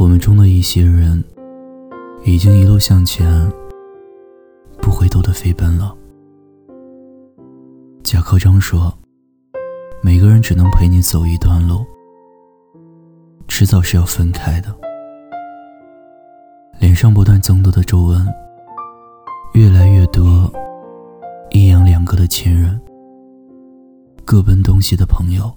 我们中的一些人，已经一路向前，不回头的飞奔了。贾科章说：“每个人只能陪你走一段路，迟早是要分开的。”脸上不断增多的皱纹，越来越多，阴阳两隔的亲人，各奔东西的朋友，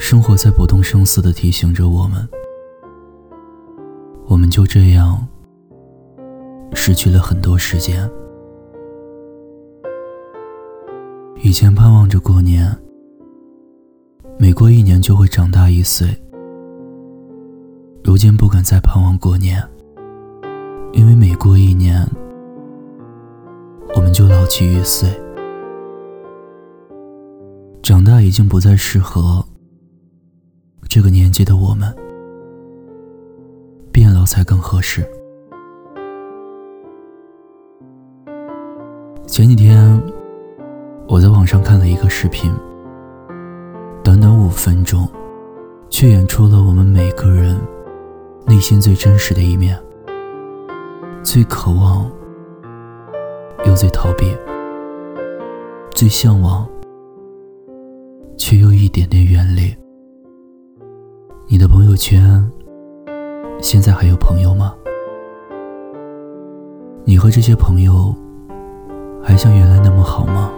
生活在不动声色的提醒着我们，我们就这样失去了很多时间。以前盼望着过年，每过一年就会长大一岁。如今不敢再盼望过年，因为每过一年，我们就老去一岁。长大已经不再适合这个年纪的我们，才更合适。前几天，我在网上看了一个视频，短短五分钟，却演出了我们每个人。内心最真实的一面，最渴望又最逃避，最向往却又一点点远离。你的朋友圈现在还有朋友吗？你和这些朋友还像原来那么好吗？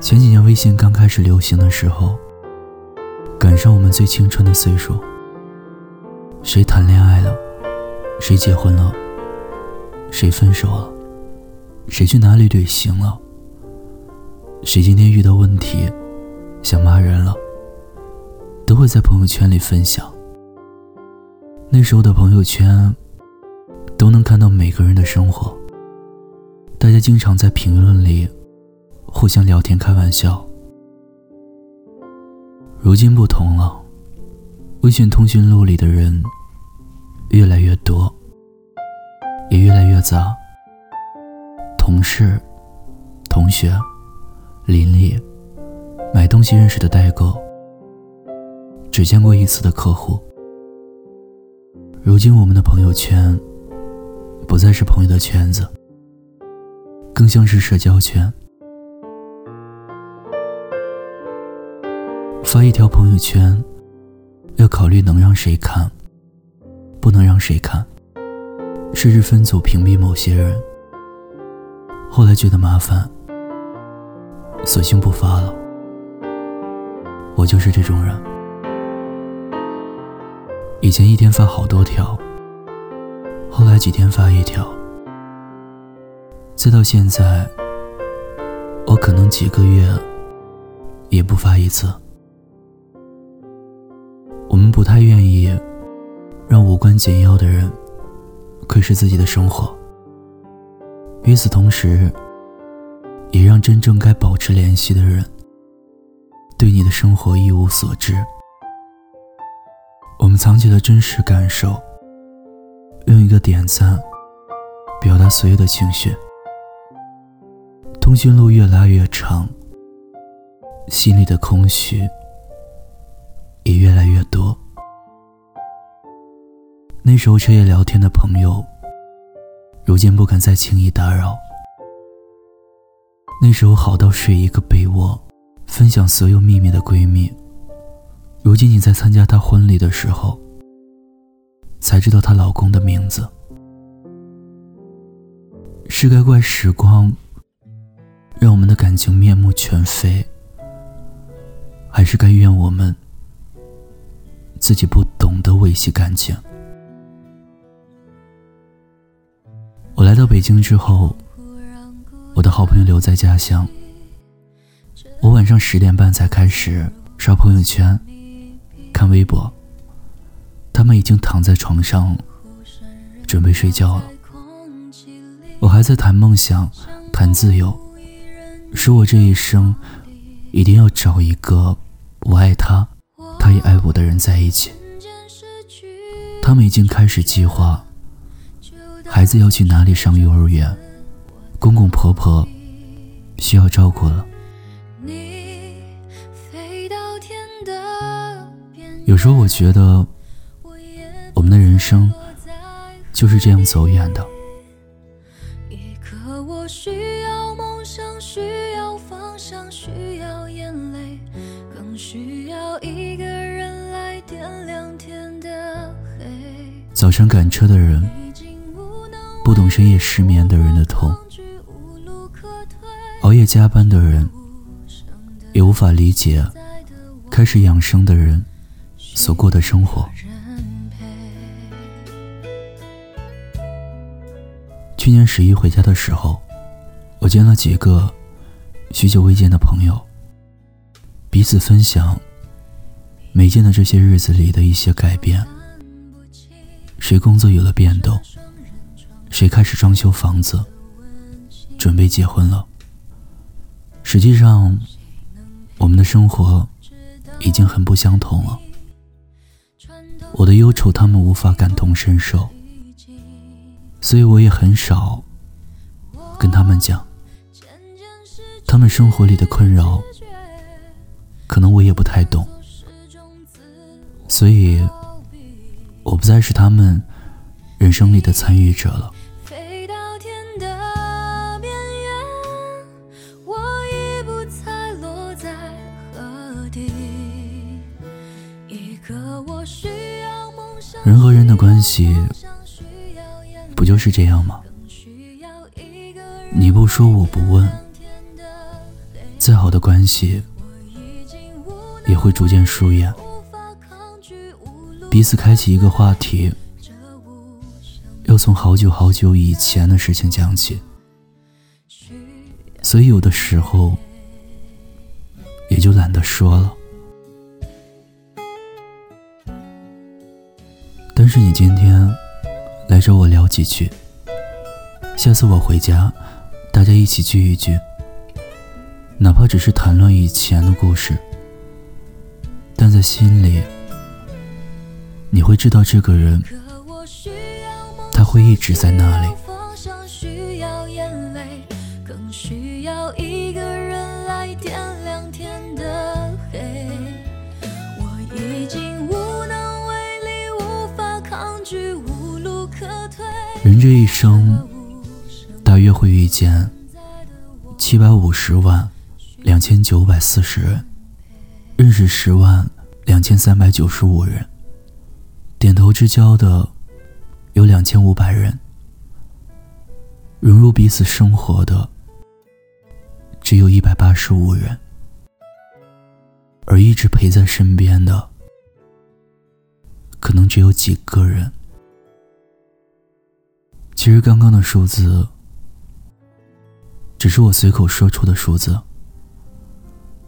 前几年微信刚开始流行的时候。赶上我们最青春的岁数，谁谈恋爱了，谁结婚了，谁分手了，谁去哪里旅行了，谁今天遇到问题，想骂人了，都会在朋友圈里分享。那时候的朋友圈，都能看到每个人的生活，大家经常在评论里互相聊天开玩笑。如今不同了，微信通讯录里的人越来越多，也越来越杂。同事、同学、邻里、买东西认识的代购、只见过一次的客户。如今我们的朋友圈不再是朋友的圈子，更像是社交圈。发一条朋友圈，要考虑能让谁看，不能让谁看，甚至分组屏蔽某些人。后来觉得麻烦，索性不发了。我就是这种人，以前一天发好多条，后来几天发一条，再到现在，我可能几个月也不发一次。我们不太愿意让无关紧要的人窥视自己的生活，与此同时，也让真正该保持联系的人对你的生活一无所知。我们藏起了真实感受，用一个点赞表达所有的情绪。通讯录越拉越长，心里的空虚。也越来越多。那时候彻夜聊天的朋友，如今不敢再轻易打扰。那时候好到睡一个被窝，分享所有秘密的闺蜜，如今你在参加她婚礼的时候，才知道她老公的名字。是该怪时光，让我们的感情面目全非，还是该怨我们？自己不懂得维系感情。我来到北京之后，我的好朋友留在家乡。我晚上十点半才开始刷朋友圈、看微博。他们已经躺在床上，准备睡觉了。我还在谈梦想、谈自由，说我这一生一定要找一个我爱他。他也爱我的人在一起，他们已经开始计划孩子要去哪里上幼儿园，公公婆婆需要照顾了。有时候我觉得，我们的人生就是这样走远的。早晨赶车的人，不懂深夜失眠的人的痛；熬夜加班的人，也无法理解开始养生的人所过的生活。去年十一回家的时候，我见了几个许久未见的朋友，彼此分享没见的这些日子里的一些改变。谁工作有了变动，谁开始装修房子，准备结婚了。实际上，我们的生活已经很不相同了。我的忧愁，他们无法感同身受，所以我也很少跟他们讲。他们生活里的困扰，可能我也不太懂，所以。我不再是他们人生里的参与者了。人和人的关系不就是这样吗？你不说我不问，再好的关系也会逐渐疏远。彼此开启一个话题，又从好久好久以前的事情讲起，所以有的时候也就懒得说了。是你今天来找我聊几句，下次我回家，大家一起聚一聚，哪怕只是谈论以前的故事，但在心里。你会知道这个人，他会一直在那里。这一生，大约会遇见七百五十万两千九百四十人，认识十万两千三百九十五人。点头之交的有两千五百人，融入彼此生活的只有一百八十五人，而一直陪在身边的可能只有几个人。其实刚刚的数字只是我随口说出的数字，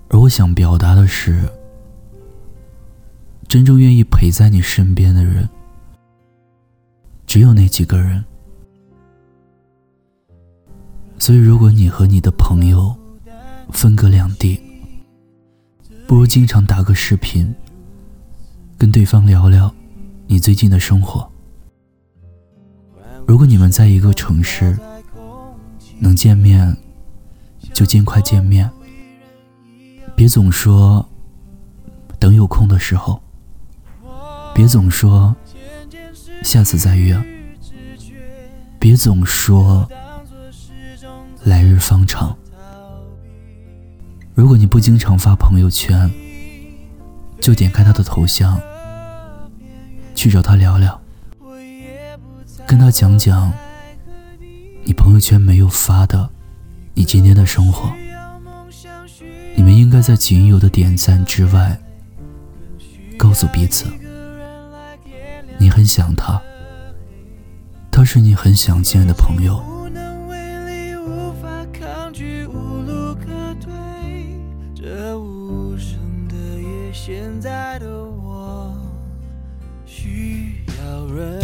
而我想表达的是。真正愿意陪在你身边的人，只有那几个人。所以，如果你和你的朋友分隔两地，不如经常打个视频，跟对方聊聊你最近的生活。如果你们在一个城市，能见面就尽快见面，别总说等有空的时候。别总说下次再约，别总说来日方长。如果你不经常发朋友圈，就点开他的头像，去找他聊聊，跟他讲讲你朋友圈没有发的你今天的生活。你们应该在仅有的点赞之外，告诉彼此。你很想他，他是你很想见的朋友。现在的我需要人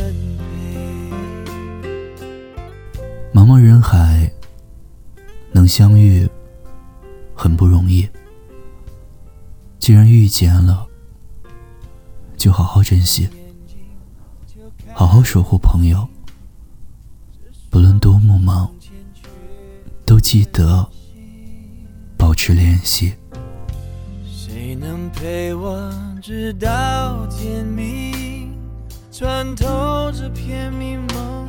茫茫人海，能相遇很不容易。既然遇见了，就好好珍惜。好好守护朋友，不论多么忙，都记得保持联系。谁能陪我？直到天明，穿透这片迷蒙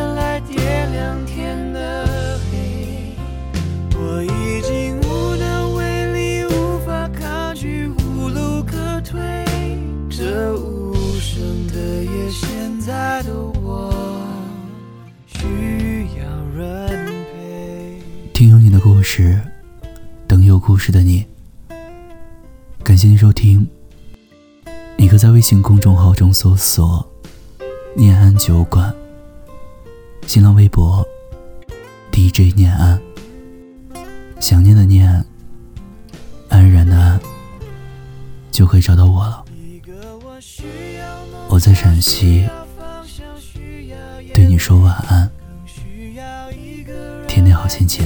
在微信公众号中搜索“念安酒馆”，新浪微博 DJ 念安。想念的念，安然的安，就可以找到我了。我在陕西，对你说晚安，天天好心情。